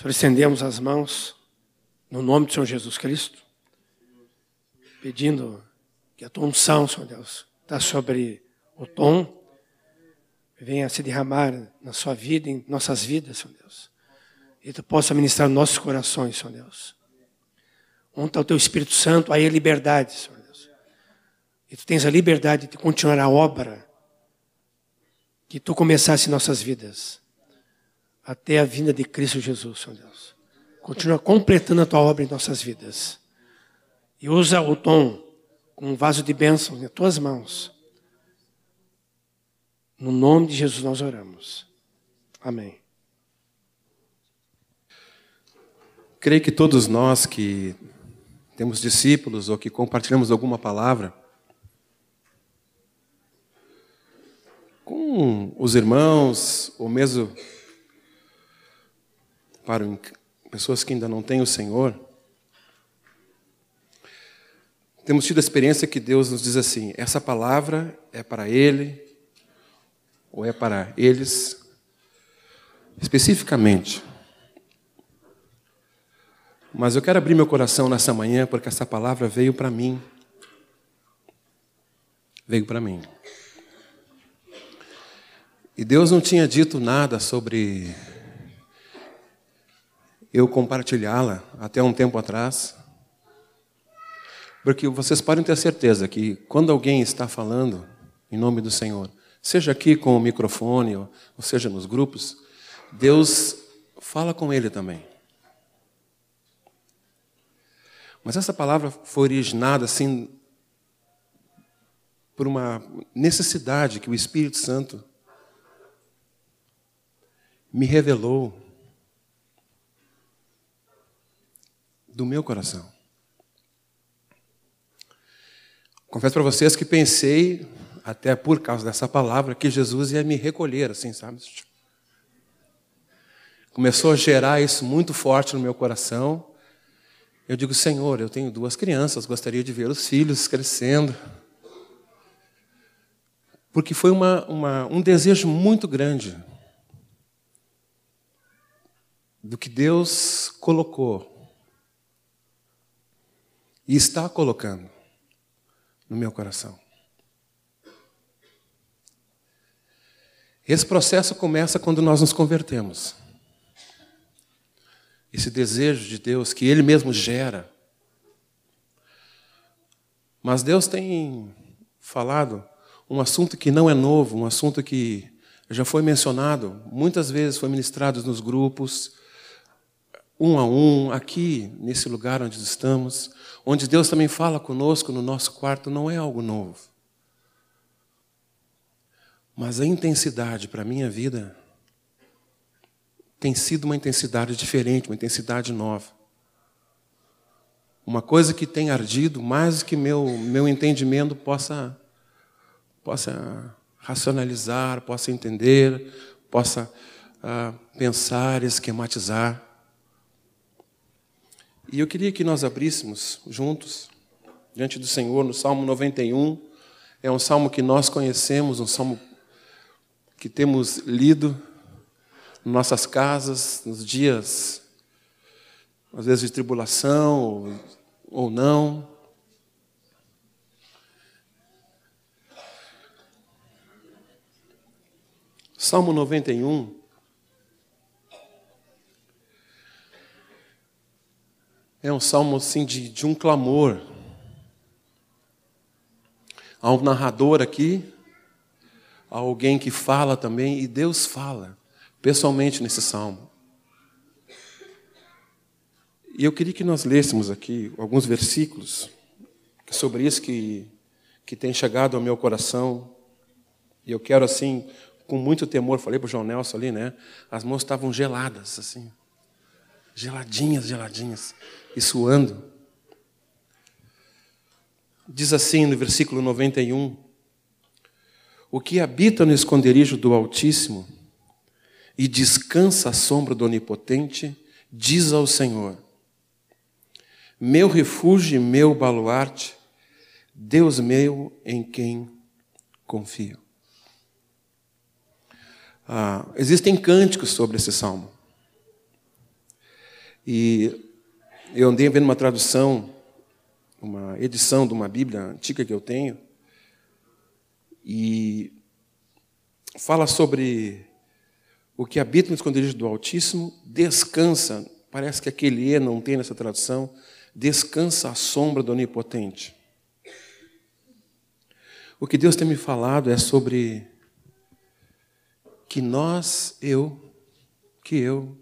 Senhor, estendemos as mãos no nome do Senhor Jesus Cristo, pedindo que a tua unção, Senhor Deus, está sobre o tom, venha se derramar na sua vida, em nossas vidas, Senhor Deus. E tu possa ministrar nossos corações, Senhor Deus. Está o teu Espírito Santo, aí é liberdade, Senhor Deus. E tu tens a liberdade de continuar a obra que tu começaste em nossas vidas, até a vinda de Cristo Jesus, Senhor Deus. Continua completando a tua obra em nossas vidas. E usa o tom como um vaso de bênção nas tuas mãos. No nome de Jesus nós oramos. Amém. Creio que todos nós que temos discípulos ou que compartilhamos alguma palavra com os irmãos, ou mesmo para pessoas que ainda não têm o Senhor, temos tido a experiência que Deus nos diz assim: essa palavra é para ele, ou é para eles, especificamente. Mas eu quero abrir meu coração nessa manhã porque essa palavra veio para mim. Veio para mim. E Deus não tinha dito nada sobre eu compartilhá-la até um tempo atrás. Porque vocês podem ter certeza que quando alguém está falando em nome do Senhor, seja aqui com o microfone, ou seja nos grupos, Deus fala com ele também. Mas essa palavra foi originada assim por uma necessidade que o Espírito Santo me revelou do meu coração. Confesso para vocês que pensei, até por causa dessa palavra, que Jesus ia me recolher, assim, sabe? Começou a gerar isso muito forte no meu coração. Eu digo, Senhor, eu tenho duas crianças, gostaria de ver os filhos crescendo. Porque foi uma, uma, um desejo muito grande do que Deus colocou e está colocando no meu coração. Esse processo começa quando nós nos convertemos esse desejo de Deus que Ele mesmo gera. Mas Deus tem falado um assunto que não é novo, um assunto que já foi mencionado, muitas vezes foi ministrado nos grupos, um a um, aqui, nesse lugar onde estamos, onde Deus também fala conosco no nosso quarto, não é algo novo. Mas a intensidade para a minha vida tem sido uma intensidade diferente, uma intensidade nova. Uma coisa que tem ardido mais que meu, meu entendimento possa, possa racionalizar, possa entender, possa uh, pensar, esquematizar. E eu queria que nós abríssemos juntos, diante do Senhor, no Salmo 91. É um salmo que nós conhecemos, um salmo que temos lido nossas casas, nos dias, às vezes, de tribulação ou, ou não. Salmo 91. É um salmo assim de, de um clamor. Há um narrador aqui, há alguém que fala também, e Deus fala pessoalmente nesse salmo. E eu queria que nós lêssemos aqui alguns versículos sobre isso que, que tem chegado ao meu coração. E eu quero, assim, com muito temor, falei para o João Nelson ali, né? As mãos estavam geladas, assim. Geladinhas, geladinhas. E suando. Diz assim no versículo 91: O que habita no esconderijo do Altíssimo e descansa à sombra do Onipotente, diz ao Senhor: Meu refúgio e meu baluarte, Deus meu em quem confio. Ah, existem cânticos sobre esse salmo. E eu andei vendo uma tradução, uma edição de uma Bíblia antiga que eu tenho, e fala sobre o que habita no esconderijo do Altíssimo, descansa, parece que aquele E não tem nessa tradução, descansa à sombra do Onipotente. O que Deus tem me falado é sobre que nós, eu, que eu,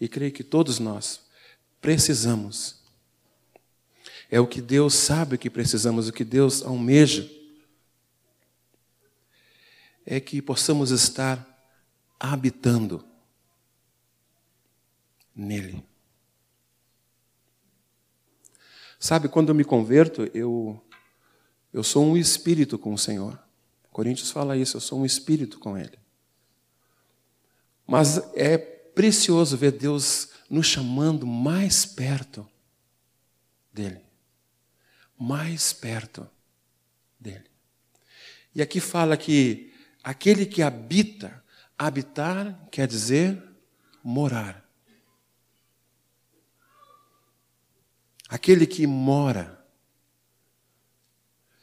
e creio que todos nós, precisamos. É o que Deus sabe que precisamos, o que Deus almeja. É que possamos estar habitando nele. Sabe, quando eu me converto, eu, eu sou um espírito com o Senhor. Coríntios fala isso, eu sou um espírito com Ele. Mas é precioso ver Deus nos chamando mais perto dele. Mais perto dele. E aqui fala que aquele que habita, habitar quer dizer morar. Aquele que mora.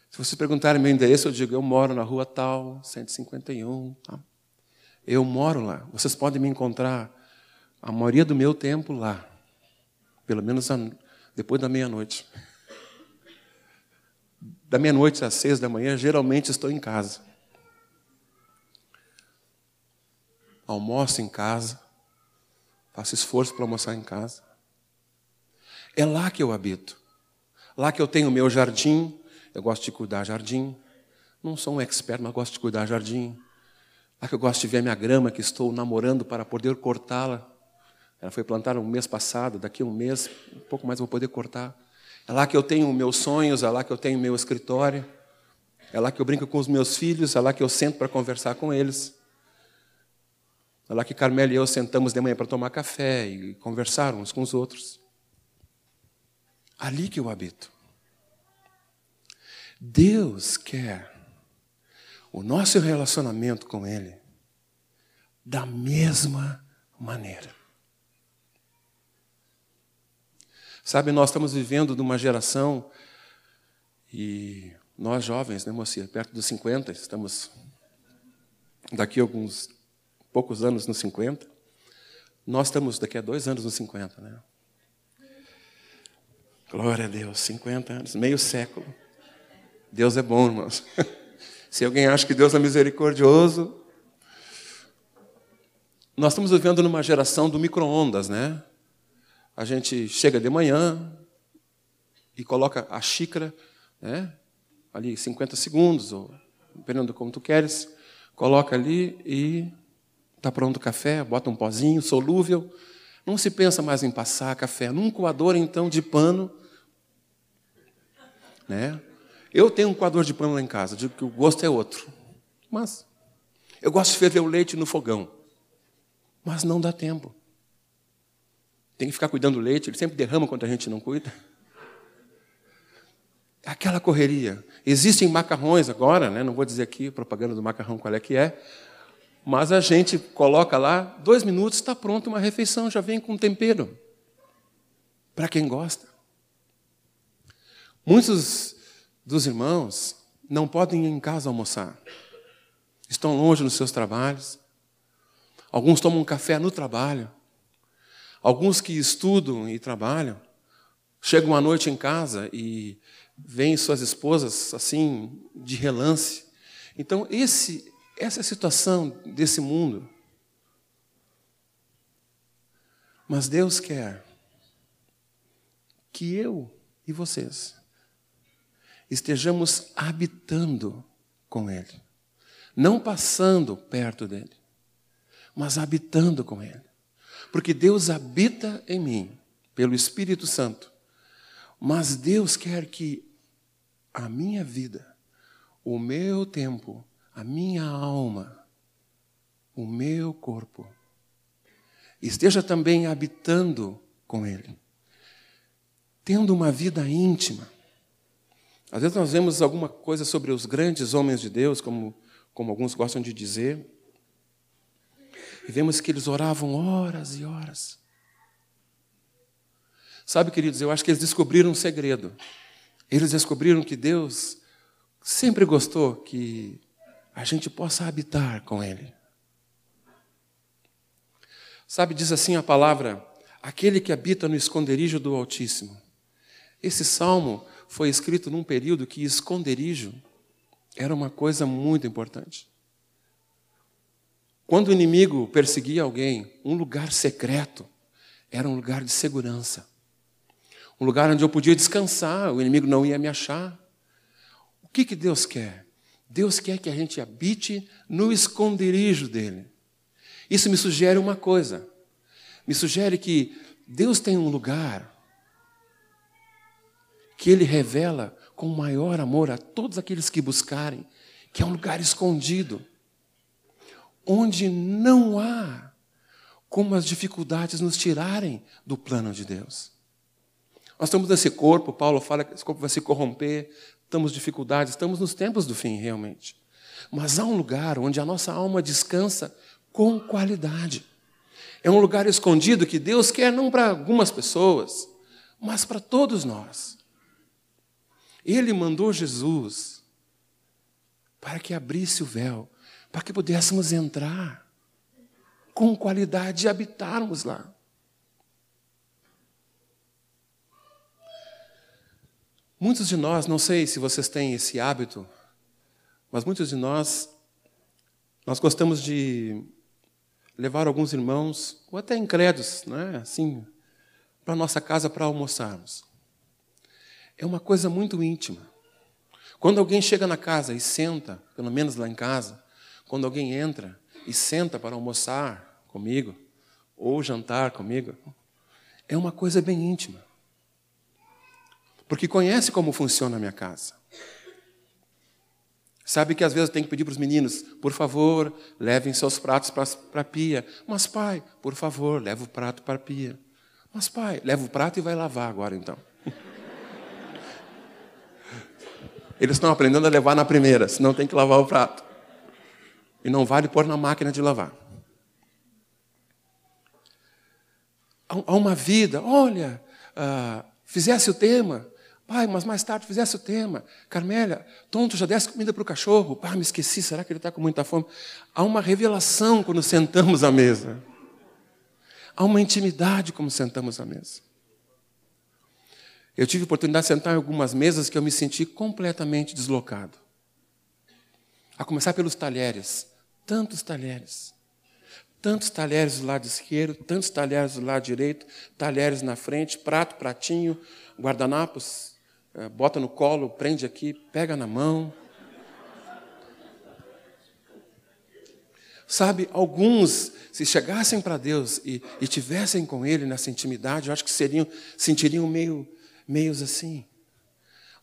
Se você perguntar meu endereço, eu digo, eu moro na rua tal, 151. Tá? Eu moro lá. Vocês podem me encontrar a maioria do meu tempo lá. Pelo menos depois da meia-noite. Da meia-noite às seis da manhã, geralmente estou em casa. Almoço em casa. Faço esforço para almoçar em casa. É lá que eu habito. Lá que eu tenho o meu jardim. Eu gosto de cuidar jardim. Não sou um expert, mas gosto de cuidar jardim. Lá que eu gosto de ver a minha grama que estou namorando para poder cortá-la. Ela foi plantada um mês passado, daqui a um mês, um pouco mais vou poder cortar. É lá que eu tenho meus sonhos, é lá que eu tenho meu escritório. É lá que eu brinco com os meus filhos, é lá que eu sento para conversar com eles. É lá que Carmela e eu sentamos de manhã para tomar café e conversar uns com os outros. Ali que eu habito. Deus quer o nosso relacionamento com Ele da mesma maneira. Sabe, nós estamos vivendo numa geração, e nós jovens, né, mocinha, perto dos 50, estamos daqui a alguns poucos anos nos 50. Nós estamos daqui a dois anos nos 50, né? Glória a Deus, 50 anos, meio século. Deus é bom, irmãos. Se alguém acha que Deus é misericordioso. Nós estamos vivendo numa geração do micro-ondas, né? A gente chega de manhã e coloca a xícara, né? ali 50 segundos, ou dependendo como tu queres, coloca ali e está pronto o café, bota um pozinho solúvel. Não se pensa mais em passar café num coador, então, de pano. Né? Eu tenho um coador de pano lá em casa, digo que o gosto é outro. Mas eu gosto de ferver o leite no fogão. Mas não dá tempo. Tem que ficar cuidando do leite, ele sempre derrama quando a gente não cuida. É aquela correria. Existem macarrões agora, né? não vou dizer aqui propaganda do macarrão qual é que é, mas a gente coloca lá, dois minutos, está pronto uma refeição, já vem com tempero. Para quem gosta. Muitos dos irmãos não podem ir em casa almoçar. Estão longe nos seus trabalhos. Alguns tomam um café no trabalho. Alguns que estudam e trabalham, chegam à noite em casa e veem suas esposas assim, de relance. Então, esse, essa é a situação desse mundo. Mas Deus quer que eu e vocês estejamos habitando com Ele. Não passando perto dele, mas habitando com Ele. Porque Deus habita em mim, pelo Espírito Santo. Mas Deus quer que a minha vida, o meu tempo, a minha alma, o meu corpo, esteja também habitando com Ele, tendo uma vida íntima às vezes nós vemos alguma coisa sobre os grandes homens de Deus, como, como alguns gostam de dizer, vemos que eles oravam horas e horas. Sabe, queridos, eu acho que eles descobriram um segredo. Eles descobriram que Deus sempre gostou que a gente possa habitar com Ele. Sabe, diz assim a palavra: aquele que habita no esconderijo do Altíssimo. Esse salmo foi escrito num período que esconderijo era uma coisa muito importante. Quando o inimigo perseguia alguém, um lugar secreto era um lugar de segurança. Um lugar onde eu podia descansar, o inimigo não ia me achar. O que, que Deus quer? Deus quer que a gente habite no esconderijo dele. Isso me sugere uma coisa. Me sugere que Deus tem um lugar que ele revela com maior amor a todos aqueles que buscarem, que é um lugar escondido, onde não há como as dificuldades nos tirarem do plano de Deus. Nós estamos nesse corpo, Paulo fala que esse corpo vai se corromper, estamos dificuldades, estamos nos tempos do fim, realmente. Mas há um lugar onde a nossa alma descansa com qualidade. É um lugar escondido que Deus quer não para algumas pessoas, mas para todos nós. Ele mandou Jesus para que abrisse o véu, para que pudéssemos entrar com qualidade e habitarmos lá. Muitos de nós, não sei se vocês têm esse hábito, mas muitos de nós, nós gostamos de levar alguns irmãos, ou até incrédulos, né, assim, para nossa casa para almoçarmos é uma coisa muito íntima. Quando alguém chega na casa e senta, pelo menos lá em casa, quando alguém entra e senta para almoçar comigo, ou jantar comigo, é uma coisa bem íntima. Porque conhece como funciona a minha casa. Sabe que às vezes eu tenho que pedir para os meninos, por favor, levem seus pratos para a pia. Mas, pai, por favor, leve o prato para a pia. Mas, pai, leva o prato e vai lavar agora então. Eles estão aprendendo a levar na primeira, senão tem que lavar o prato. E não vale pôr na máquina de lavar. Há uma vida, olha, uh, fizesse o tema, pai, mas mais tarde fizesse o tema. Carmélia, tonto, já desse comida para o cachorro. Pai, me esqueci, será que ele está com muita fome? Há uma revelação quando sentamos à mesa. Há uma intimidade como sentamos à mesa. Eu tive a oportunidade de sentar em algumas mesas que eu me senti completamente deslocado. A começar pelos talheres. Tantos talheres. Tantos talheres do lado esquerdo, tantos talheres do lado direito, talheres na frente, prato, pratinho, guardanapos, eh, bota no colo, prende aqui, pega na mão. Sabe, alguns, se chegassem para Deus e, e tivessem com Ele nessa intimidade, eu acho que seriam, sentiriam meio meios assim.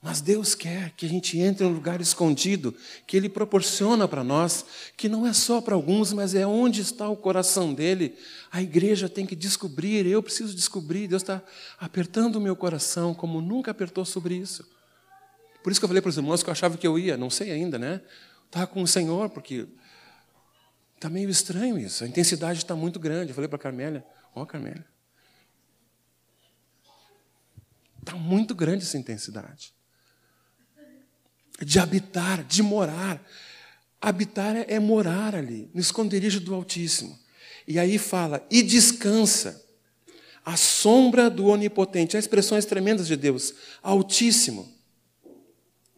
Mas Deus quer que a gente entre em um lugar escondido, que Ele proporciona para nós, que não é só para alguns, mas é onde está o coração dele. A igreja tem que descobrir, eu preciso descobrir. Deus está apertando o meu coração como nunca apertou sobre isso. Por isso que eu falei para os irmãos que eu achava que eu ia, não sei ainda, né? Estava com o Senhor, porque está meio estranho isso, a intensidade está muito grande. Eu falei para a Carmélia: Ó, oh, Carmélia, Está muito grande essa intensidade. De habitar, de morar. Habitar é, é morar ali, no esconderijo do Altíssimo. E aí fala, e descansa. A sombra do Onipotente. Há expressões tremendas de Deus. Altíssimo.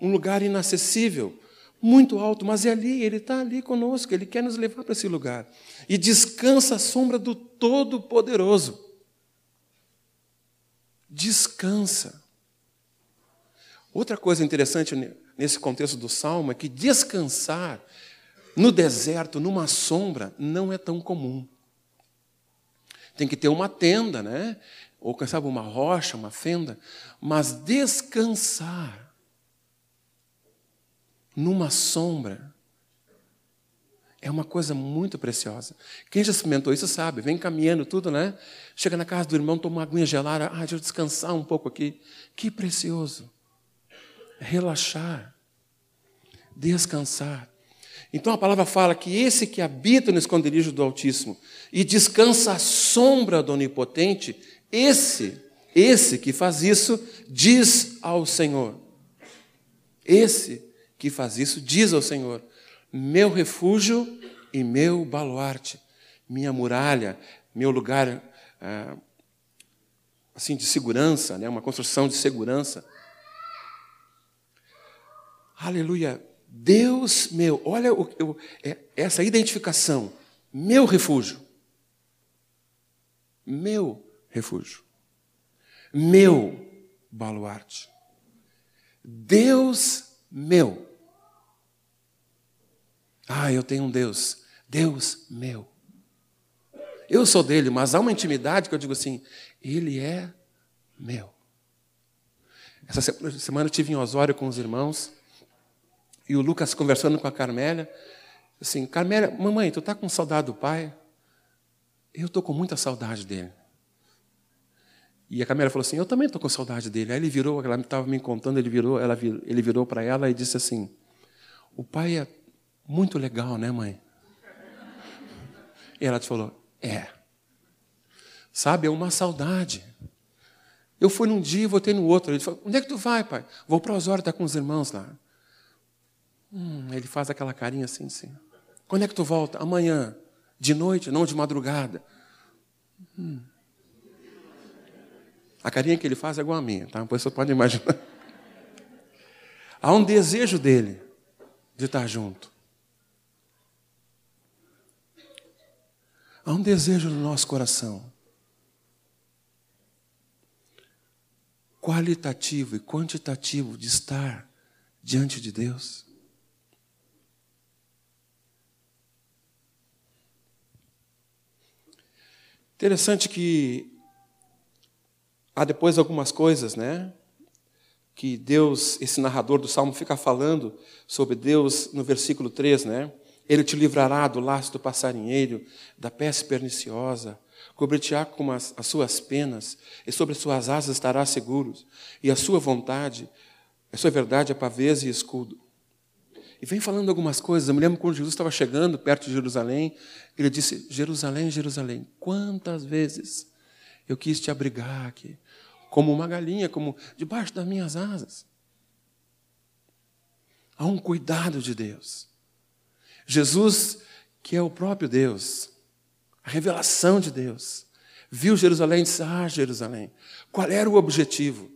Um lugar inacessível. Muito alto, mas é ali, Ele está ali conosco, Ele quer nos levar para esse lugar. E descansa a sombra do Todo-Poderoso descansa. Outra coisa interessante nesse contexto do salmo é que descansar no deserto, numa sombra, não é tão comum. Tem que ter uma tenda, né? Ou, quem sabe, uma rocha, uma fenda. Mas descansar numa sombra é uma coisa muito preciosa. Quem já experimentou isso sabe, vem caminhando tudo, né? Chega na casa do irmão, toma uma aguinha gelada, ah, deixa eu descansar um pouco aqui. Que precioso. Relaxar. Descansar. Então a palavra fala que esse que habita no esconderijo do Altíssimo e descansa à sombra do Onipotente, esse Esse que faz isso diz ao Senhor. Esse que faz isso diz ao Senhor: meu refúgio e meu baluarte, minha muralha, meu lugar ah, assim de segurança, né? uma construção de segurança. Aleluia. Deus meu, olha o, o, é, essa identificação, meu refúgio. Meu refúgio. Meu baluarte. Deus meu. Ah, eu tenho um Deus. Deus meu. Eu sou dele, mas há uma intimidade que eu digo assim: Ele é meu. Essa semana eu tive em Osório com os irmãos e o Lucas conversando com a Carmélia. Assim, Carmélia, mamãe, tu está com saudade do pai? Eu estou com muita saudade dele. E a Carmélia falou assim: Eu também estou com saudade dele. Aí ele virou, ela estava me contando, ele virou, ela, ele virou para ela e disse assim: O pai é muito legal, né, mãe? E ela te falou: É. Sabe, é uma saudade. Eu fui num dia e voltei no outro. Ele falou: Onde é que tu vai, pai? Vou para Osório, tá com os irmãos lá. Hum, ele faz aquela carinha assim, assim. Quando é que tu volta? Amanhã. De noite, não de madrugada. Hum. A carinha que ele faz é igual a minha, tá? Você pode imaginar. Há um desejo dele de estar junto. Há um desejo no nosso coração. Qualitativo e quantitativo de estar diante de Deus. Interessante que há depois algumas coisas, né? Que Deus, esse narrador do Salmo, fica falando sobre Deus no versículo 3, né? Ele te livrará do laço do passarinheiro, da peste perniciosa, cobrir-te-á com as, as, suas penas, e sobre as suas asas estarás seguros, e a sua vontade, a sua verdade é pavês e escudo. E vem falando algumas coisas. Eu me lembro quando Jesus estava chegando perto de Jerusalém, ele disse: Jerusalém, Jerusalém, quantas vezes eu quis te abrigar aqui, como uma galinha, como debaixo das minhas asas. Há um cuidado de Deus. Jesus, que é o próprio Deus, a revelação de Deus, viu Jerusalém e disse: Ah, Jerusalém, qual era o objetivo?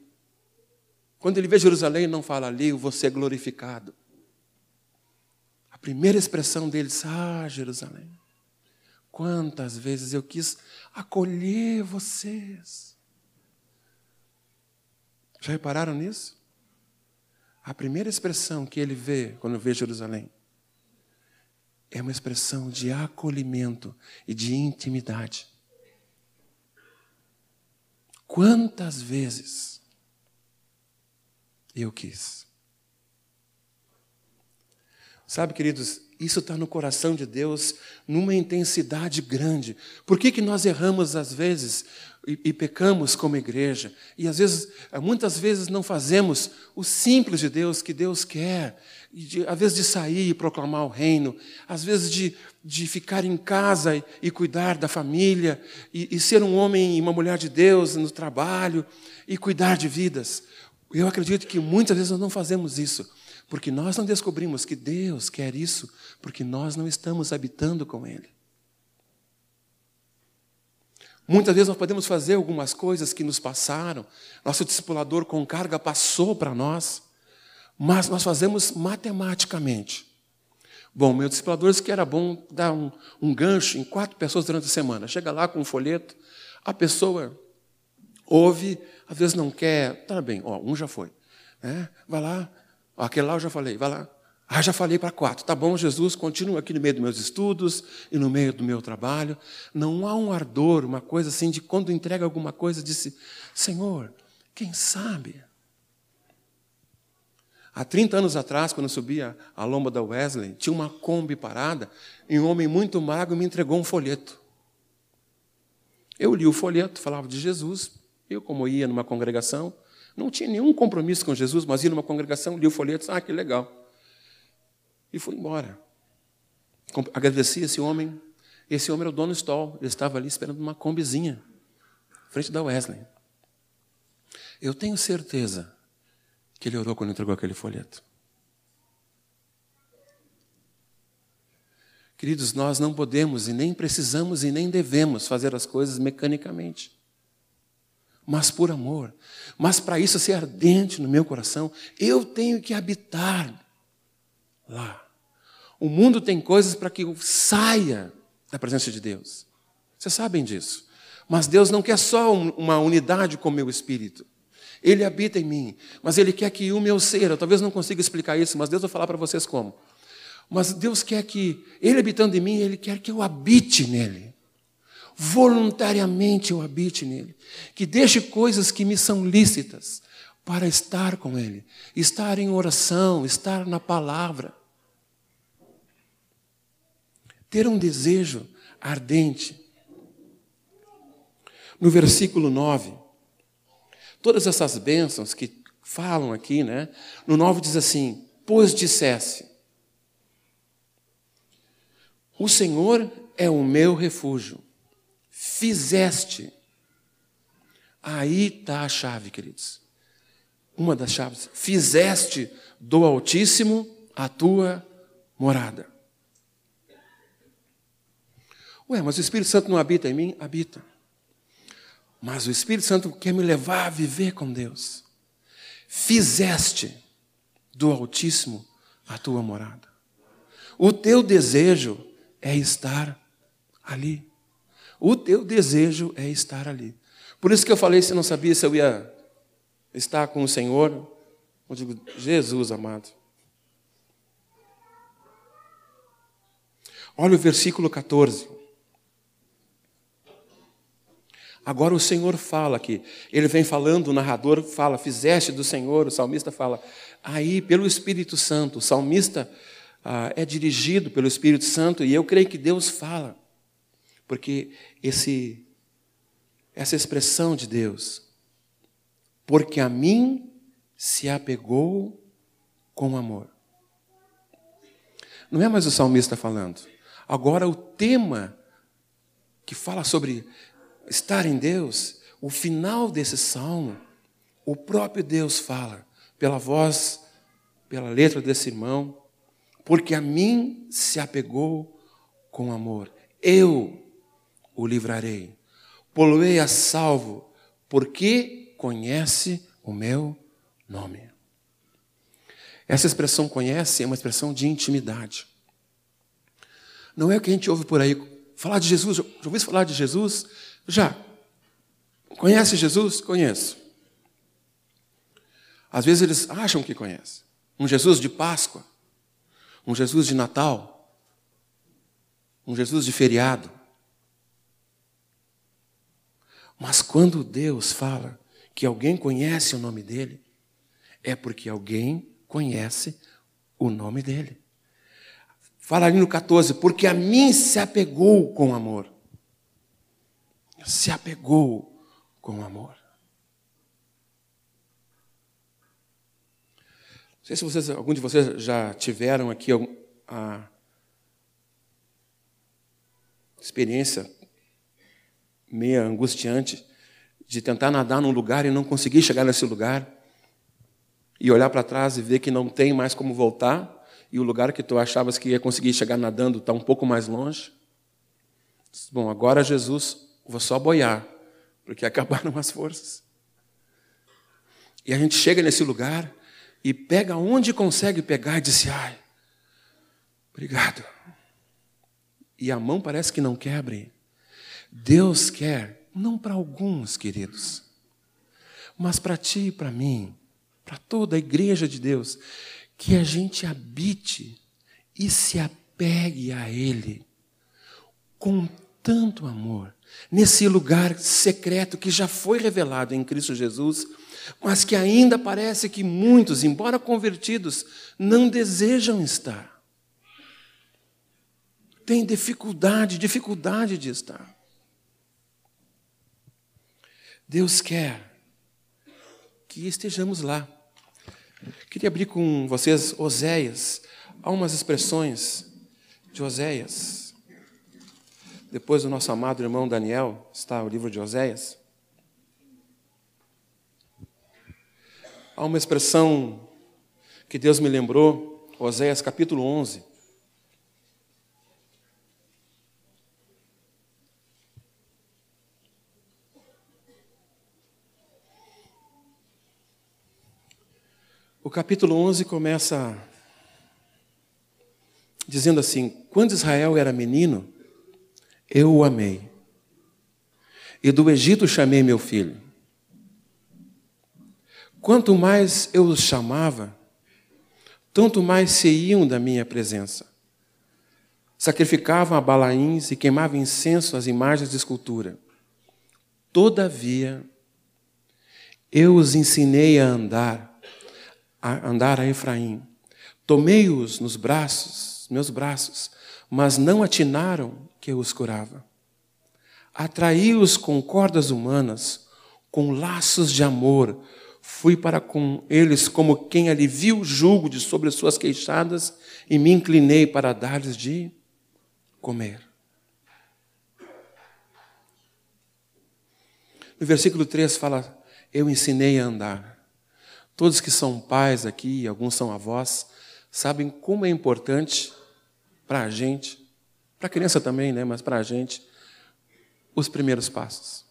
Quando ele vê Jerusalém, não fala ali, você é glorificado primeira expressão deles, ah, Jerusalém, quantas vezes eu quis acolher vocês. Já repararam nisso? A primeira expressão que ele vê quando vê Jerusalém é uma expressão de acolhimento e de intimidade. Quantas vezes eu quis Sabe, queridos, isso está no coração de Deus numa intensidade grande. Por que, que nós erramos às vezes e, e pecamos como igreja? E às vezes, muitas vezes não fazemos o simples de Deus que Deus quer. De, às vezes de sair e proclamar o reino, às vezes de, de ficar em casa e, e cuidar da família, e, e ser um homem e uma mulher de Deus no trabalho, e cuidar de vidas. Eu acredito que muitas vezes nós não fazemos isso porque nós não descobrimos que Deus quer isso, porque nós não estamos habitando com Ele. Muitas vezes nós podemos fazer algumas coisas que nos passaram, nosso discipulador com carga passou para nós, mas nós fazemos matematicamente. Bom, meu discipulador disse que era bom dar um, um gancho em quatro pessoas durante a semana. Chega lá com um folheto, a pessoa ouve, às vezes não quer, tá bem, ó, um já foi. Né? Vai lá, Aquele lá eu já falei, vai lá. Ah, já falei para quatro. Tá bom, Jesus, continua aqui no meio dos meus estudos e no meio do meu trabalho. Não há um ardor, uma coisa assim, de quando entrega alguma coisa, disse: Senhor, quem sabe? Há 30 anos atrás, quando eu subia a lomba da Wesley, tinha uma Kombi parada e um homem muito magro me entregou um folheto. Eu li o folheto, falava de Jesus. Eu, como ia numa congregação, não tinha nenhum compromisso com Jesus, mas ia numa congregação, li o folheto, ah, que legal. E fui embora. Agradeci esse homem. Esse homem era o dono do stall. Ele estava ali esperando uma combizinha, frente da Wesley. Eu tenho certeza que ele orou quando entregou aquele folheto. Queridos, nós não podemos e nem precisamos e nem devemos fazer as coisas mecanicamente, mas por amor. Mas para isso ser ardente no meu coração, eu tenho que habitar lá. O mundo tem coisas para que eu saia da presença de Deus. Vocês sabem disso. Mas Deus não quer só uma unidade com o meu espírito. Ele habita em mim, mas Ele quer que o meu ser, eu talvez não consiga explicar isso, mas Deus vai falar para vocês como. Mas Deus quer que, Ele habitando em mim, Ele quer que eu habite nele. Voluntariamente eu habite nele. Que deixe coisas que me são lícitas para estar com Ele. Estar em oração, estar na palavra. Ter um desejo ardente. No versículo 9, todas essas bênçãos que falam aqui, né? No 9 diz assim: Pois dissesse, o Senhor é o meu refúgio. Fizeste. Aí está a chave, queridos. Uma das chaves. Fizeste do Altíssimo a tua morada. Ué, mas o Espírito Santo não habita em mim? Habita. Mas o Espírito Santo quer me levar a viver com Deus. Fizeste do Altíssimo a tua morada. O teu desejo é estar ali. O teu desejo é estar ali. Por isso que eu falei, se não sabia se eu ia estar com o Senhor, eu digo, Jesus amado. Olha o versículo 14. Agora o Senhor fala aqui. Ele vem falando, o narrador fala, fizeste do Senhor, o salmista fala. Aí, pelo Espírito Santo, o salmista ah, é dirigido pelo Espírito Santo e eu creio que Deus fala, porque esse, essa expressão de Deus, porque a mim se apegou com amor. Não é mais o salmista falando. Agora o tema que fala sobre estar em Deus, o final desse salmo, o próprio Deus fala, pela voz, pela letra desse irmão, porque a mim se apegou com amor. Eu o livrarei. Poluei a salvo, porque conhece o meu nome. Essa expressão conhece é uma expressão de intimidade. Não é o que a gente ouve por aí. Falar de Jesus, já ouviu falar de Jesus? Já. Conhece Jesus? Conheço. Às vezes eles acham que conhecem. Um Jesus de Páscoa um Jesus de Natal, um Jesus de feriado. Mas quando Deus fala que alguém conhece o nome dele, é porque alguém conhece o nome dele. Fala ali no 14, porque a mim se apegou com amor. Se apegou com amor. Não sei se vocês, algum de vocês já tiveram aqui a experiência meia angustiante de tentar nadar num lugar e não conseguir chegar nesse lugar e olhar para trás e ver que não tem mais como voltar e o lugar que tu achavas que ia conseguir chegar nadando está um pouco mais longe. Bom, agora Jesus, vou só boiar, porque acabaram as forças. E a gente chega nesse lugar e pega onde consegue pegar e diz: ai, obrigado. E a mão parece que não quebre. Deus quer, não para alguns, queridos, mas para ti e para mim, para toda a igreja de Deus, que a gente habite e se apegue a Ele com tanto amor, nesse lugar secreto que já foi revelado em Cristo Jesus mas que ainda parece que muitos, embora convertidos, não desejam estar. Tem dificuldade, dificuldade de estar. Deus quer que estejamos lá. Queria abrir com vocês Oséias. Há umas expressões de Oséias. Depois do nosso amado irmão Daniel, está o livro de Oséias. Há uma expressão que Deus me lembrou, Oséias capítulo 11. O capítulo 11 começa dizendo assim: Quando Israel era menino, eu o amei, e do Egito chamei meu filho. Quanto mais eu os chamava, tanto mais se iam da minha presença. Sacrificavam a balaíns e queimavam incenso às imagens de escultura. Todavia, eu os ensinei a andar, a andar a Efraim. Tomei-os nos braços, meus braços, mas não atinaram que eu os curava. Atraí-os com cordas humanas, com laços de amor, Fui para com eles como quem alivia o jugo de sobre suas queixadas e me inclinei para dar-lhes de comer. No versículo 3 fala: Eu ensinei a andar. Todos que são pais aqui, alguns são avós, sabem como é importante para a gente, para a criança também, né, mas para a gente, os primeiros passos.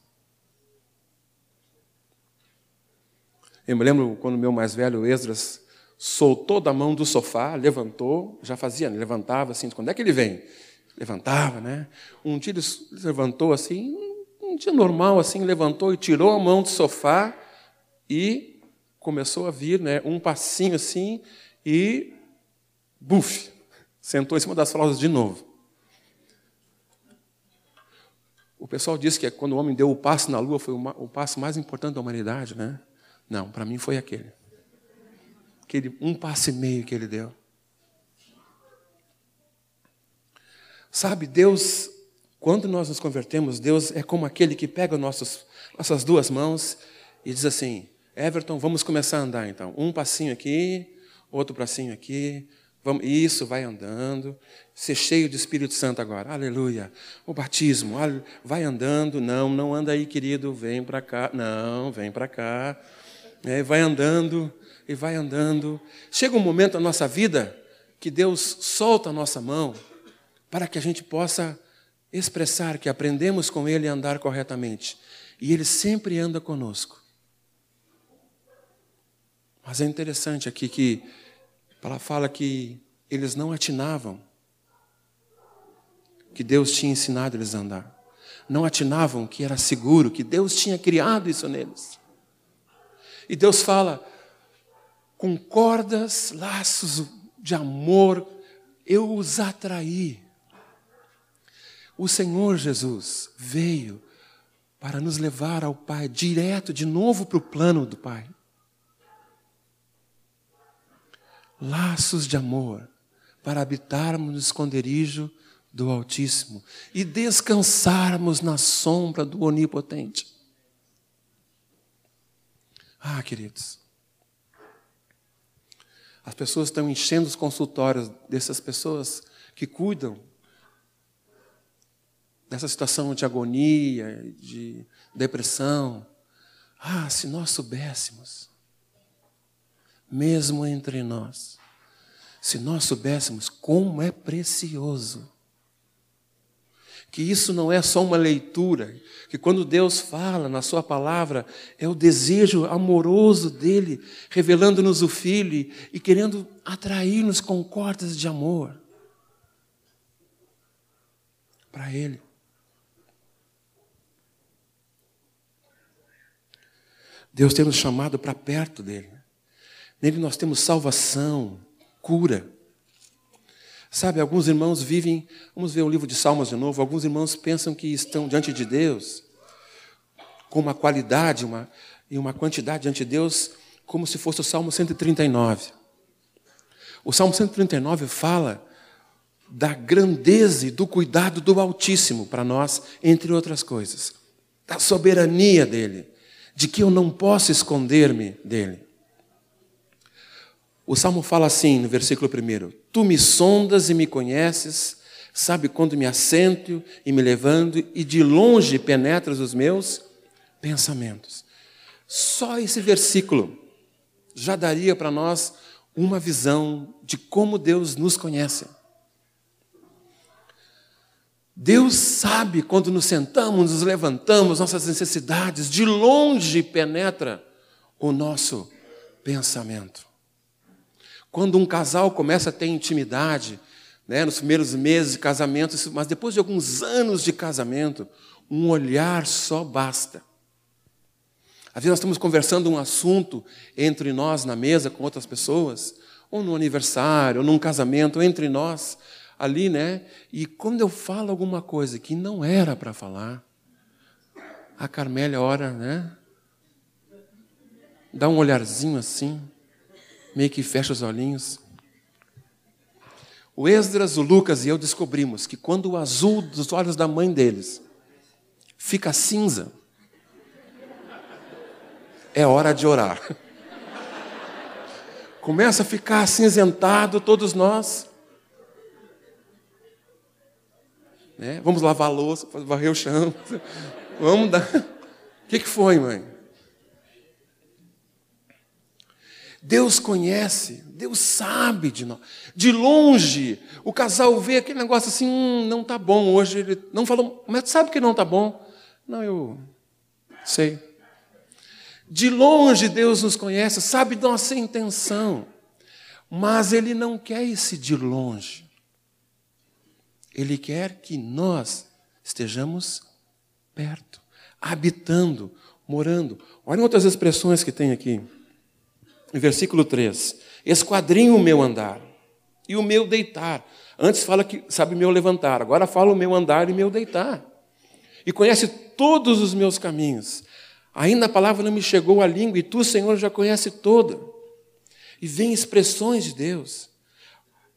Eu me lembro quando meu mais velho, Esdras, soltou da mão do sofá, levantou, já fazia, né? levantava assim, quando é que ele vem? Levantava, né? Um dia ele levantou assim, um dia normal assim, levantou e tirou a mão do sofá e começou a vir, né? Um passinho assim e buf, sentou em cima das flautas de novo. O pessoal disse que quando o homem deu o passo na lua foi o passo mais importante da humanidade, né? Não, para mim foi aquele. Aquele um passo e meio que ele deu. Sabe, Deus, quando nós nos convertemos, Deus é como aquele que pega nossos, nossas duas mãos e diz assim: Everton, vamos começar a andar então. Um passinho aqui, outro passinho aqui. Vamos, isso, vai andando. Ser cheio de Espírito Santo agora. Aleluia. O batismo, vai andando. Não, não anda aí, querido. Vem para cá. Não, vem para cá. É, vai andando e vai andando. Chega um momento na nossa vida que Deus solta a nossa mão para que a gente possa expressar que aprendemos com Ele a andar corretamente. E Ele sempre anda conosco. Mas é interessante aqui que ela fala que eles não atinavam que Deus tinha ensinado eles a andar. Não atinavam que era seguro, que Deus tinha criado isso neles. E Deus fala: com cordas, laços de amor, eu os atraí. O Senhor Jesus veio para nos levar ao Pai, direto de novo para o plano do Pai. Laços de amor, para habitarmos no esconderijo do Altíssimo e descansarmos na sombra do Onipotente. Ah, queridos, as pessoas estão enchendo os consultórios dessas pessoas que cuidam dessa situação de agonia, de depressão. Ah, se nós soubéssemos, mesmo entre nós, se nós soubéssemos como é precioso que isso não é só uma leitura, que quando Deus fala na Sua palavra, é o desejo amoroso dele, revelando-nos o Filho e querendo atrair-nos com cordas de amor para Ele. Deus tem nos chamado para perto dele. Nele nós temos salvação, cura. Sabe, alguns irmãos vivem, vamos ver o livro de Salmos de novo, alguns irmãos pensam que estão diante de Deus com uma qualidade uma, e uma quantidade diante de Deus como se fosse o Salmo 139. O Salmo 139 fala da grandeza e do cuidado do Altíssimo para nós, entre outras coisas, da soberania dele, de que eu não posso esconder-me dele. O salmo fala assim no versículo 1: Tu me sondas e me conheces, sabe quando me assento e me levanto, e de longe penetras os meus pensamentos. Só esse versículo já daria para nós uma visão de como Deus nos conhece. Deus sabe quando nos sentamos, nos levantamos, nossas necessidades, de longe penetra o nosso pensamento. Quando um casal começa a ter intimidade, né, nos primeiros meses de casamento, mas depois de alguns anos de casamento, um olhar só basta. Às vezes nós estamos conversando um assunto entre nós na mesa com outras pessoas, ou no aniversário, ou num casamento, ou entre nós ali, né? E quando eu falo alguma coisa que não era para falar, a Carmélia ora, né? Dá um olharzinho assim, meio que fecha os olhinhos. O Esdras, o Lucas e eu descobrimos que quando o azul dos olhos da mãe deles fica cinza, é hora de orar. Começa a ficar acinzentado todos nós. Né? Vamos lavar a louça, varrer o chão. Vamos dar. O que, que foi, mãe? Deus conhece, Deus sabe de nós. De longe, o casal vê aquele negócio assim, hum, não está bom hoje. Ele não falou, mas sabe que não está bom? Não, eu sei. De longe Deus nos conhece, sabe nossa intenção. Mas Ele não quer esse de longe. Ele quer que nós estejamos perto, habitando, morando. Olhem outras expressões que tem aqui. Versículo 3: Esquadrinho o meu andar e o meu deitar. Antes fala que sabe meu levantar, agora fala o meu andar e meu deitar. E conhece todos os meus caminhos. Ainda a palavra não me chegou à língua e tu, Senhor, já conhece toda. E vem expressões de Deus.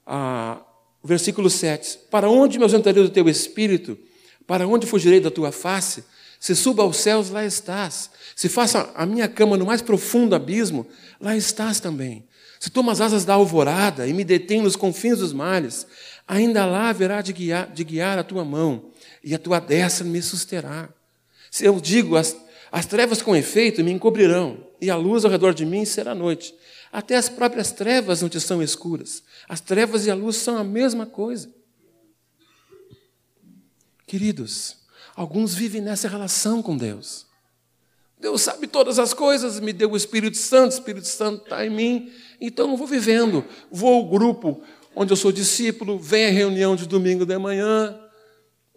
Ah, versículo 7: Para onde me ausentarei do teu espírito? Para onde fugirei da tua face? Se suba aos céus, lá estás. Se faça a minha cama no mais profundo abismo, lá estás também. Se tomo as asas da alvorada e me detém nos confins dos males, ainda lá haverá de guiar, de guiar a tua mão, e a tua destra me susterá. Se eu digo, as, as trevas com efeito me encobrirão, e a luz ao redor de mim será noite. Até as próprias trevas não te são escuras. As trevas e a luz são a mesma coisa. Queridos, alguns vivem nessa relação com Deus. Deus sabe todas as coisas, me deu o Espírito Santo, o Espírito Santo está em mim, então eu vou vivendo. Vou ao grupo onde eu sou discípulo, vem a reunião de domingo de manhã,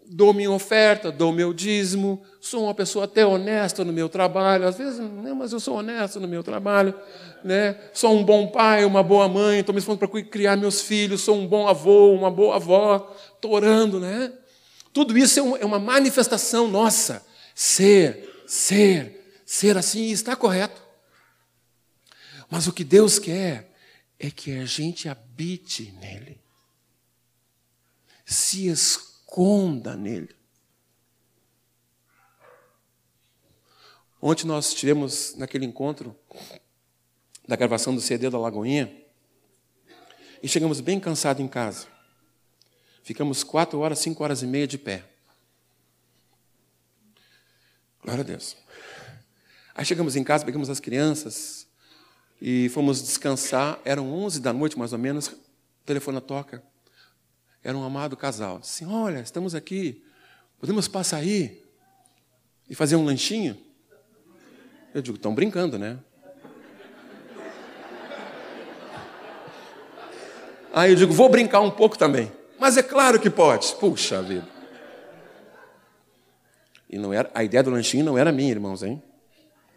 dou minha oferta, dou meu dízimo, sou uma pessoa até honesta no meu trabalho, às vezes, não, mas eu sou honesto no meu trabalho, né? sou um bom pai, uma boa mãe, estou me esforçando para criar meus filhos, sou um bom avô, uma boa avó, estou orando, né? Tudo isso é, é uma manifestação nossa. Ser, ser, ser assim está correto. Mas o que Deus quer é que a gente habite nele, se esconda nele. Ontem nós estivemos naquele encontro da gravação do CD da Lagoinha e chegamos bem cansados em casa. Ficamos quatro horas, cinco horas e meia de pé. Glória a Deus. Aí chegamos em casa, pegamos as crianças e fomos descansar. Eram onze da noite, mais ou menos. O telefone toca era um amado casal. Assim: Olha, estamos aqui, podemos passar aí e fazer um lanchinho? Eu digo: Estão brincando, né? Aí eu digo: Vou brincar um pouco também. Mas é claro que pode. Puxa vida. E não era, a ideia do lanchinho não era minha, irmãos, hein?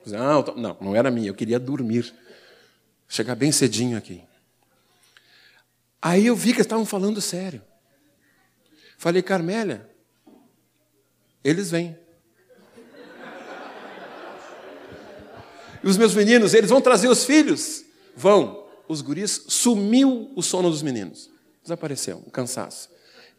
Não, não, não era minha. Eu queria dormir. Chegar bem cedinho aqui. Aí eu vi que eles estavam falando sério. Falei, Carmélia, eles vêm. E os meus meninos, eles vão trazer os filhos? Vão. Os guris, sumiu o sono dos meninos. Desapareceu, um cansaço.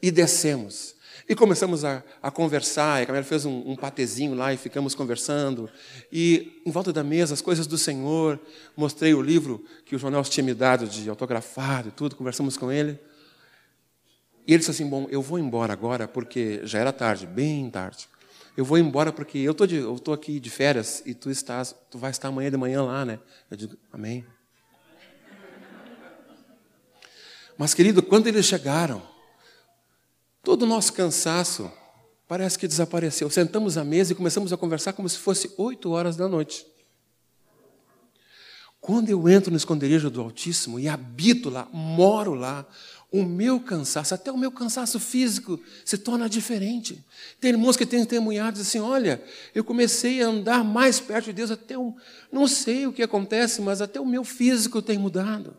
E descemos. E começamos a, a conversar. E a Carmélia fez um, um patezinho lá e ficamos conversando. E em volta da mesa, as coisas do Senhor. Mostrei o livro que o jornal tinha me dado de autografado e tudo. Conversamos com ele. E ele disse assim: Bom, eu vou embora agora porque já era tarde, bem tarde. Eu vou embora porque eu tô, eu tô aqui de férias e tu estás, tu vai estar amanhã de manhã lá, né? Eu digo: Amém. Mas, querido, quando eles chegaram, todo o nosso cansaço parece que desapareceu. Sentamos à mesa e começamos a conversar como se fosse oito horas da noite. Quando eu entro no esconderijo do Altíssimo e habito lá, moro lá, o meu cansaço, até o meu cansaço físico, se torna diferente. Tem irmãos que têm testemunhado assim: olha, eu comecei a andar mais perto de Deus, até um, não sei o que acontece, mas até o meu físico tem mudado.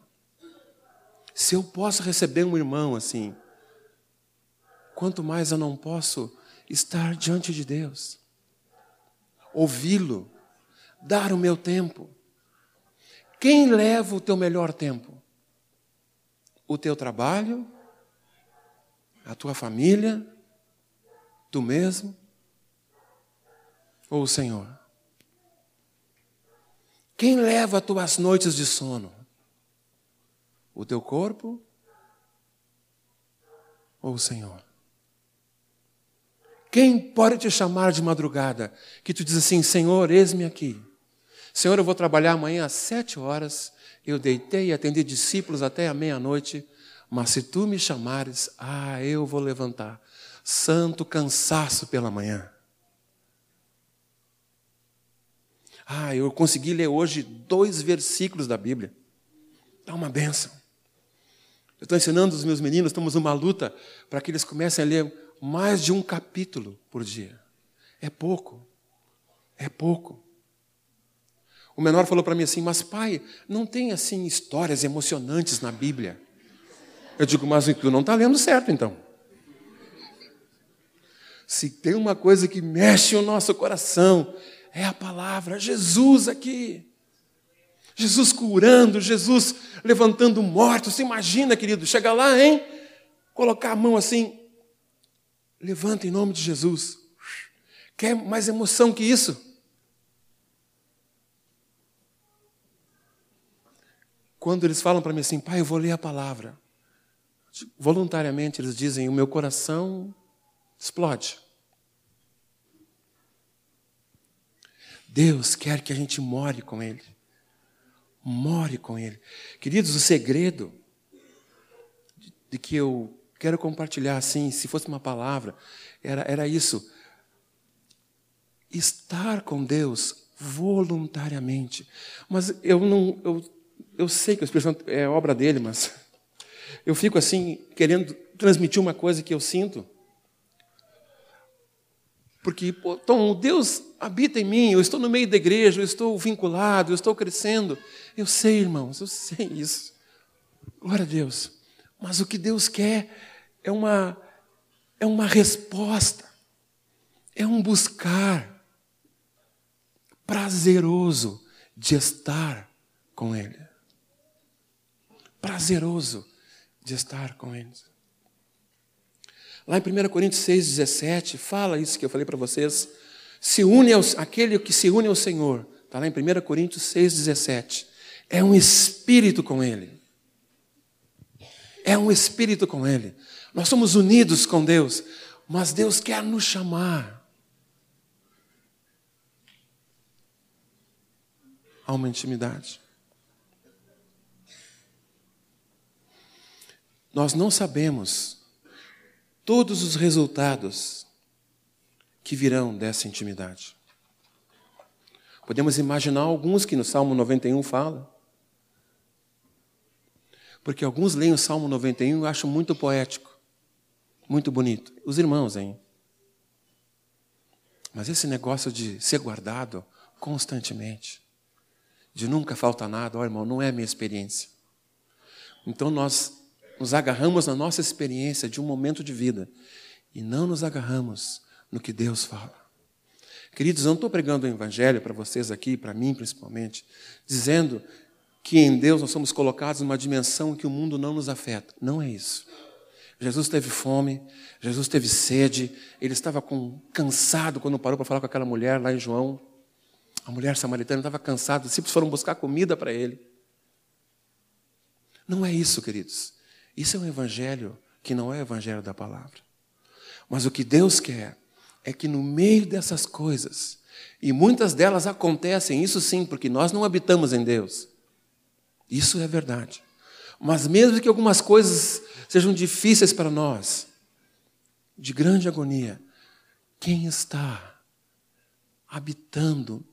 Se eu posso receber um irmão assim, quanto mais eu não posso estar diante de Deus, ouvi-lo, dar o meu tempo. Quem leva o teu melhor tempo? O teu trabalho? A tua família? Tu mesmo? Ou o Senhor? Quem leva as tuas noites de sono? O teu corpo? Ou o Senhor? Quem pode te chamar de madrugada? Que tu diz assim: Senhor, eis-me aqui. Senhor, eu vou trabalhar amanhã às sete horas. Eu deitei e atendi discípulos até a meia-noite. Mas se tu me chamares, ah, eu vou levantar. Santo cansaço pela manhã. Ah, eu consegui ler hoje dois versículos da Bíblia. Dá uma benção. Eu estou ensinando os meus meninos, estamos numa luta para que eles comecem a ler mais de um capítulo por dia. É pouco. É pouco. O menor falou para mim assim: Mas pai, não tem assim histórias emocionantes na Bíblia? Eu digo: Mas tu não está lendo certo então. Se tem uma coisa que mexe o nosso coração, é a palavra, Jesus aqui. Jesus curando, Jesus levantando mortos. Você imagina, querido, chega lá, hein? Colocar a mão assim. Levanta em nome de Jesus. Quer mais emoção que isso? Quando eles falam para mim assim, pai, eu vou ler a palavra. Voluntariamente eles dizem, o meu coração explode. Deus quer que a gente more com Ele. More com Ele. Queridos, o segredo de que eu quero compartilhar assim, se fosse uma palavra, era, era isso. Estar com Deus voluntariamente. Mas eu não. Eu, eu sei que o Espírito Santo é obra dele, mas eu fico assim, querendo transmitir uma coisa que eu sinto. Porque, pô, Tom, Deus habita em mim, eu estou no meio da igreja, eu estou vinculado, eu estou crescendo. Eu sei, irmãos, eu sei isso. Glória a Deus. Mas o que Deus quer é uma, é uma resposta, é um buscar prazeroso de estar com Ele prazeroso de estar com eles. Lá em 1 Coríntios 6,17, fala isso que eu falei para vocês. Se une aos, aquele que se une ao Senhor, está lá em 1 Coríntios 6,17. É um espírito com Ele. É um espírito com Ele. Nós somos unidos com Deus, mas Deus quer nos chamar a uma intimidade. Nós não sabemos todos os resultados que virão dessa intimidade. Podemos imaginar alguns que no Salmo 91 fala. Porque alguns leem o Salmo 91 e acham muito poético, muito bonito. Os irmãos, hein? Mas esse negócio de ser guardado constantemente, de nunca falta nada, ó irmão, não é a minha experiência. Então nós nos agarramos na nossa experiência de um momento de vida e não nos agarramos no que Deus fala. Queridos, eu não estou pregando o Evangelho para vocês aqui, para mim principalmente, dizendo que em Deus nós somos colocados numa dimensão que o mundo não nos afeta. Não é isso. Jesus teve fome, Jesus teve sede, ele estava com, cansado quando parou para falar com aquela mulher lá em João. A mulher samaritana estava cansada, os discípulos foram buscar comida para ele. Não é isso, queridos. Isso é um evangelho que não é o evangelho da palavra. Mas o que Deus quer é que no meio dessas coisas, e muitas delas acontecem, isso sim, porque nós não habitamos em Deus. Isso é verdade. Mas mesmo que algumas coisas sejam difíceis para nós, de grande agonia, quem está habitando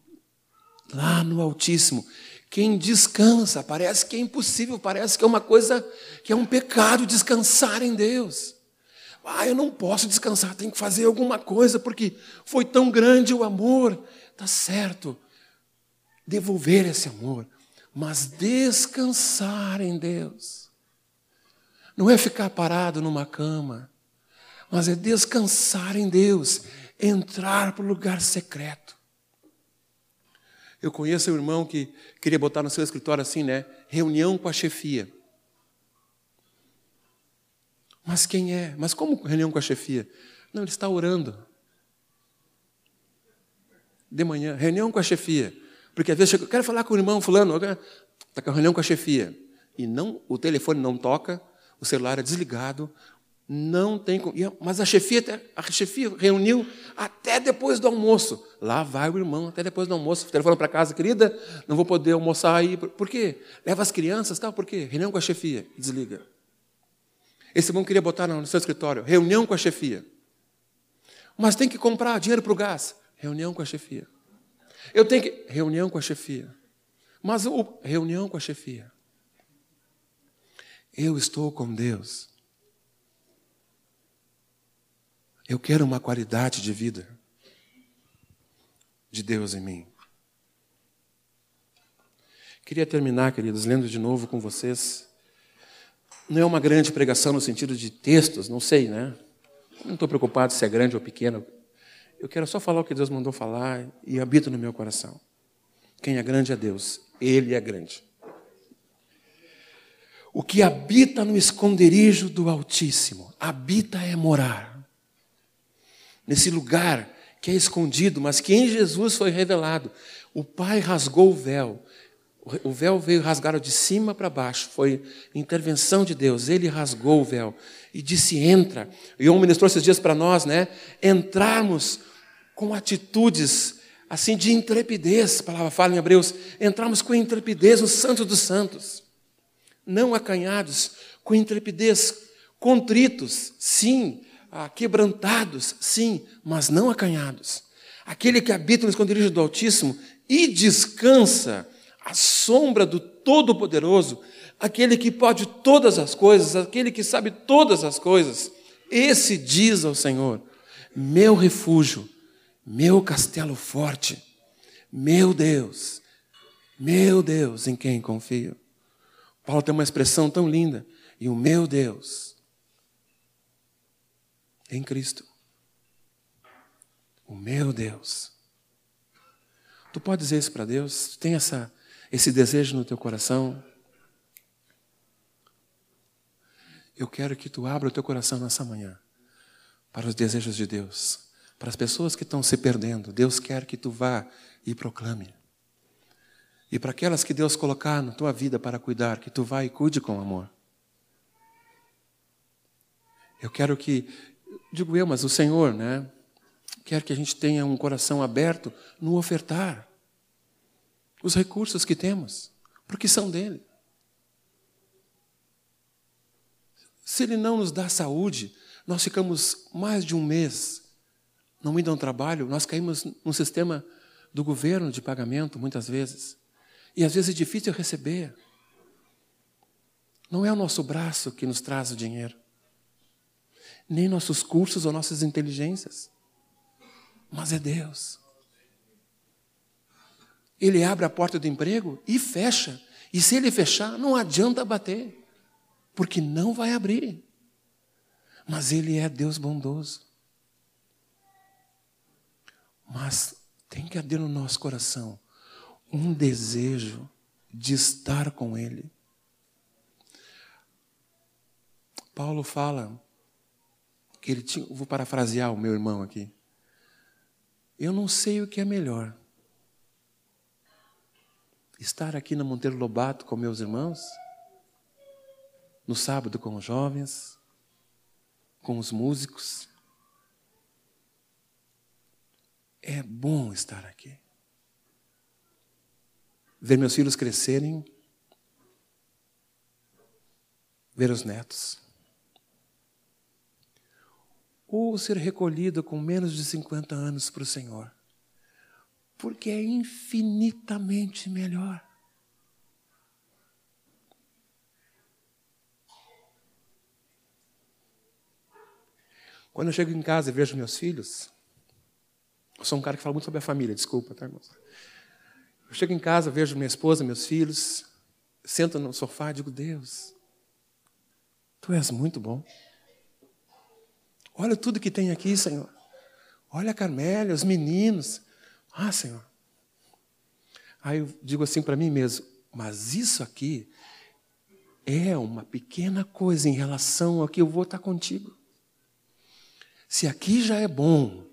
lá no Altíssimo, quem descansa, parece que é impossível, parece que é uma coisa, que é um pecado descansar em Deus. Ah, eu não posso descansar, tenho que fazer alguma coisa, porque foi tão grande o amor. Tá certo, devolver esse amor, mas descansar em Deus. Não é ficar parado numa cama, mas é descansar em Deus, entrar para o lugar secreto. Eu conheço um irmão que queria botar no seu escritório assim, né? Reunião com a chefia. Mas quem é? Mas como reunião com a chefia? Não, ele está orando. De manhã, reunião com a chefia. Porque às vezes eu quero falar com o irmão fulano, está com reunião com a chefia. E não, o telefone não toca, o celular é desligado, não tem. Mas a chefia, a chefia reuniu até depois do almoço. Lá vai o irmão até depois do almoço. Telefone para casa, querida, não vou poder almoçar aí. Por quê? Leva as crianças, tal, por quê? Reunião com a chefia. Desliga. Esse irmão queria botar no seu escritório, reunião com a chefia. Mas tem que comprar dinheiro para o gás. Reunião com a chefia. Eu tenho que. Reunião com a chefia. Mas o... reunião com a chefia. Eu estou com Deus. Eu quero uma qualidade de vida de Deus em mim. Queria terminar, queridos, lendo de novo com vocês. Não é uma grande pregação no sentido de textos, não sei, né? Não estou preocupado se é grande ou pequeno. Eu quero só falar o que Deus mandou falar e habita no meu coração. Quem é grande é Deus, Ele é grande. O que habita no esconderijo do Altíssimo, habita é morar nesse lugar que é escondido, mas que em Jesus foi revelado. O Pai rasgou o véu. O véu veio rasgado de cima para baixo. Foi intervenção de Deus. Ele rasgou o véu e disse: entra. E o ministrou esses dias para nós, né? Entrarmos com atitudes assim de intrepidez. A palavra fala em Hebreus. Entrarmos com intrepidez no Santo dos Santos. Não acanhados, com intrepidez, contritos, sim, ah, quebrantados, sim, mas não acanhados. Aquele que habita no esconderijo do Altíssimo e descansa à sombra do Todo-Poderoso, aquele que pode todas as coisas, aquele que sabe todas as coisas, esse diz ao Senhor: meu refúgio, meu castelo forte, meu Deus, meu Deus em quem confio. Paulo tem uma expressão tão linda, e o meu Deus em Cristo. O meu Deus. Tu pode dizer isso para Deus? Tu tem essa, esse desejo no teu coração? Eu quero que tu abra o teu coração nessa manhã para os desejos de Deus, para as pessoas que estão se perdendo. Deus quer que tu vá e proclame. E para aquelas que Deus colocar na tua vida para cuidar, que tu vá e cuide com amor. Eu quero que digo eu, mas o Senhor, né, quer que a gente tenha um coração aberto no ofertar os recursos que temos, porque são dele. Se ele não nos dá saúde, nós ficamos mais de um mês não indo ao trabalho, nós caímos num sistema do governo de pagamento, muitas vezes. E às vezes é difícil receber. Não é o nosso braço que nos traz o dinheiro nem nossos cursos ou nossas inteligências, mas é Deus. Ele abre a porta do emprego e fecha. E se ele fechar, não adianta bater, porque não vai abrir. Mas ele é Deus bondoso. Mas tem que haver no nosso coração um desejo de estar com Ele. Paulo fala que ele tinha, vou parafrasear o meu irmão aqui. Eu não sei o que é melhor. Estar aqui na Monteiro Lobato com meus irmãos, no sábado com os jovens, com os músicos. É bom estar aqui. Ver meus filhos crescerem, ver os netos. Ou ser recolhido com menos de 50 anos para o Senhor, porque é infinitamente melhor. Quando eu chego em casa e vejo meus filhos, eu sou um cara que fala muito sobre a família, desculpa, tá, irmãos? Eu chego em casa, vejo minha esposa, meus filhos, sento no sofá e digo: Deus, tu és muito bom. Olha tudo que tem aqui, Senhor. Olha a Carmélia, os meninos. Ah, Senhor. Aí eu digo assim para mim mesmo: mas isso aqui é uma pequena coisa em relação ao que eu vou estar contigo. Se aqui já é bom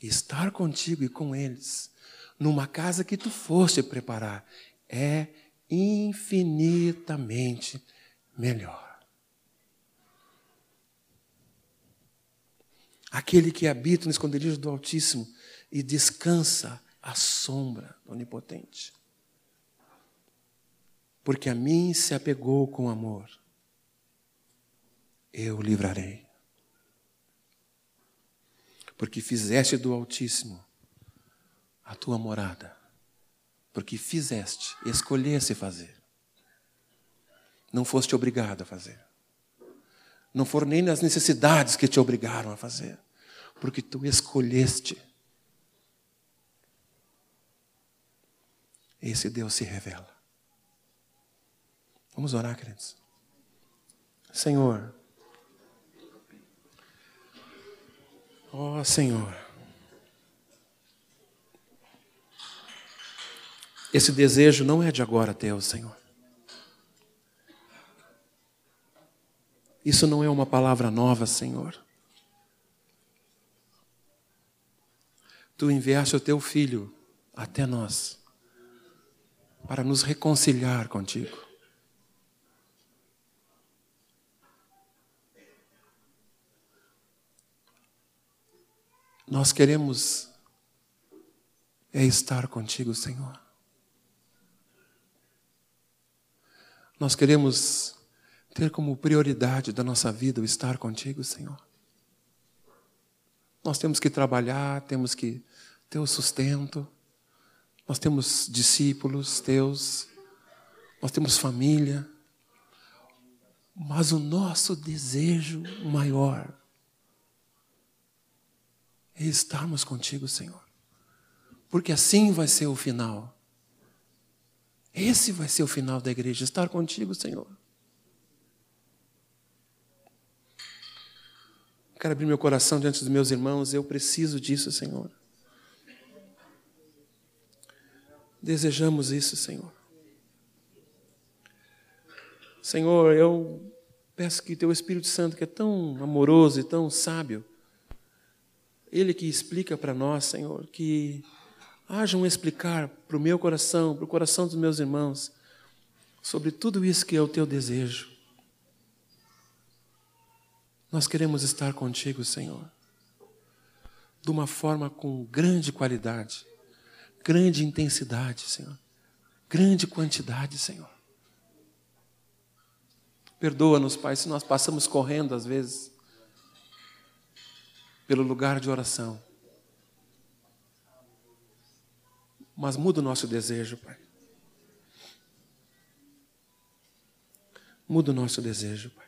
estar contigo e com eles, numa casa que tu foste preparar, é infinitamente melhor. Aquele que habita no esconderijo do Altíssimo e descansa à sombra do Onipotente. Porque a mim se apegou com amor, eu o livrarei porque fizeste do Altíssimo a tua morada, porque fizeste, escolheste fazer. Não foste obrigado a fazer. Não foram nem as necessidades que te obrigaram a fazer, porque tu escolheste. Esse Deus se revela. Vamos orar, queridos. Senhor, Ó oh, Senhor. Esse desejo não é de agora, Deus, Senhor. Isso não é uma palavra nova, Senhor. Tu enviaste o teu filho até nós para nos reconciliar contigo. Nós queremos é estar contigo, Senhor. Nós queremos ter como prioridade da nossa vida o estar contigo, Senhor. Nós temos que trabalhar, temos que ter o sustento, nós temos discípulos teus, nós temos família, mas o nosso desejo maior é estarmos contigo, Senhor. Porque assim vai ser o final. Esse vai ser o final da igreja, estar contigo, Senhor. Quero abrir meu coração diante dos meus irmãos, eu preciso disso, Senhor. Desejamos isso, Senhor. Senhor, eu peço que Teu Espírito Santo, que é tão amoroso e tão sábio, ele que explica para nós, Senhor, que haja um explicar para o meu coração, para o coração dos meus irmãos, sobre tudo isso que é o teu desejo. Nós queremos estar contigo, Senhor, de uma forma com grande qualidade, grande intensidade, Senhor, grande quantidade, Senhor. Perdoa-nos, Pai, se nós passamos correndo às vezes pelo lugar de oração. Mas muda o nosso desejo, Pai. Muda o nosso desejo, Pai.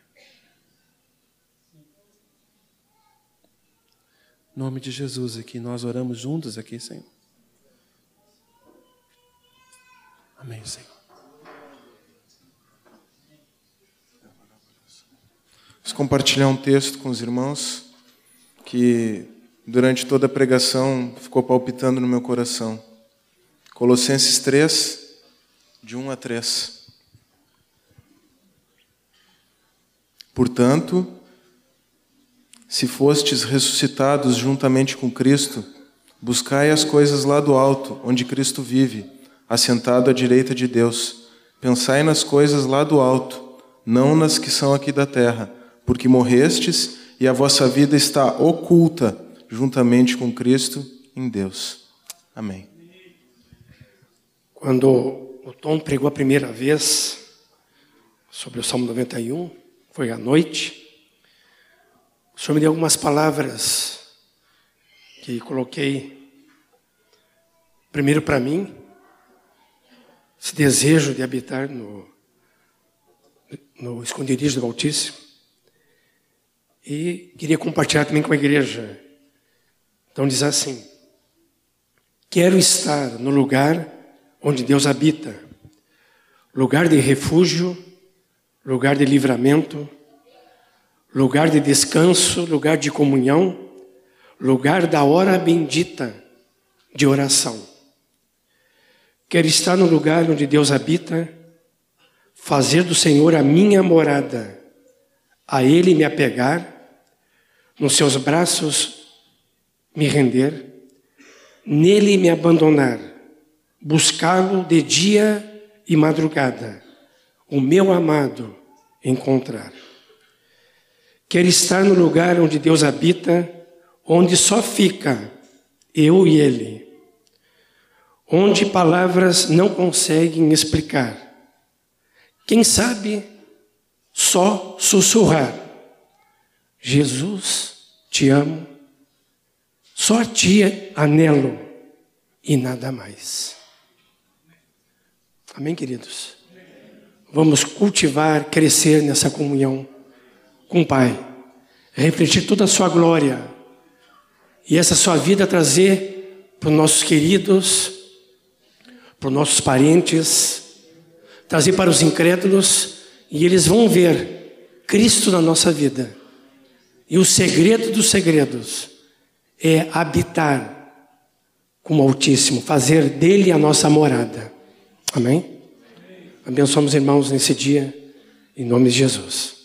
Em nome de Jesus aqui, nós oramos juntos aqui, Senhor. Amém, Senhor. Vamos compartilhar um texto com os irmãos que durante toda a pregação ficou palpitando no meu coração. Colossenses 3, de 1 a 3. Portanto, se fostes ressuscitados juntamente com Cristo, buscai as coisas lá do alto, onde Cristo vive, assentado à direita de Deus. Pensai nas coisas lá do alto, não nas que são aqui da terra, porque morrestes e a vossa vida está oculta juntamente com Cristo em Deus. Amém. Quando o Tom pregou a primeira vez sobre o Salmo 91, foi à noite. O Senhor me deu algumas palavras que coloquei primeiro para mim, esse desejo de habitar no, no esconderijo do Altíssimo. E queria compartilhar também com a igreja. Então diz assim: Quero estar no lugar onde Deus habita, lugar de refúgio, lugar de livramento, lugar de descanso, lugar de comunhão, lugar da hora bendita de oração. Quero estar no lugar onde Deus habita, fazer do Senhor a minha morada, a Ele me apegar, nos seus braços me render, nele me abandonar, buscá-lo de dia e madrugada, o meu amado encontrar. Quero estar no lugar onde Deus habita, onde só fica eu e Ele, onde palavras não conseguem explicar. Quem sabe só sussurrar: Jesus, te amo, só a ti anelo e nada mais. Amém, queridos? Vamos cultivar, crescer nessa comunhão com o Pai, refletir toda a sua glória e essa sua vida trazer para os nossos queridos, para os nossos parentes, trazer para os incrédulos e eles vão ver Cristo na nossa vida. E o segredo dos segredos é habitar com o Altíssimo, fazer dele a nossa morada. Amém? Abençoamos irmãos nesse dia, em nome de Jesus.